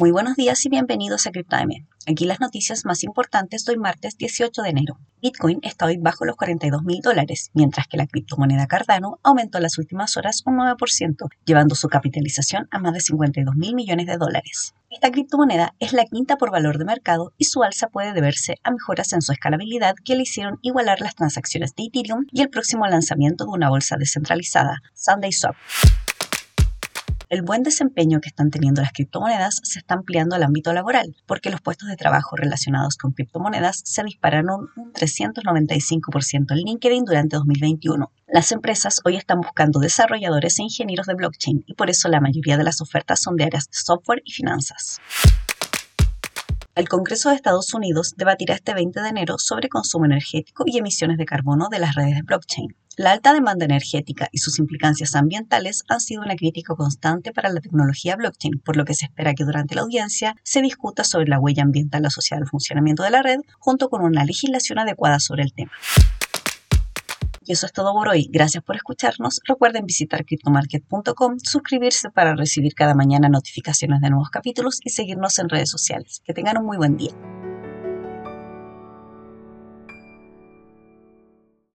Muy buenos días y bienvenidos a CryptoM. Aquí las noticias más importantes hoy martes 18 de enero. Bitcoin está hoy bajo los 42 mil dólares, mientras que la criptomoneda Cardano aumentó en las últimas horas un 9%, llevando su capitalización a más de 52 mil millones de dólares. Esta criptomoneda es la quinta por valor de mercado y su alza puede deberse a mejoras en su escalabilidad que le hicieron igualar las transacciones de Ethereum y el próximo lanzamiento de una bolsa descentralizada, SundaySwap. El buen desempeño que están teniendo las criptomonedas se está ampliando al ámbito laboral, porque los puestos de trabajo relacionados con criptomonedas se dispararon un 395% en LinkedIn durante 2021. Las empresas hoy están buscando desarrolladores e ingenieros de blockchain y por eso la mayoría de las ofertas son de áreas software y finanzas. El Congreso de Estados Unidos debatirá este 20 de enero sobre consumo energético y emisiones de carbono de las redes de blockchain. La alta demanda energética y sus implicancias ambientales han sido una crítica constante para la tecnología blockchain, por lo que se espera que durante la audiencia se discuta sobre la huella ambiental asociada al funcionamiento de la red, junto con una legislación adecuada sobre el tema. Y eso es todo por hoy. Gracias por escucharnos. Recuerden visitar cryptomarket.com, suscribirse para recibir cada mañana notificaciones de nuevos capítulos y seguirnos en redes sociales. Que tengan un muy buen día.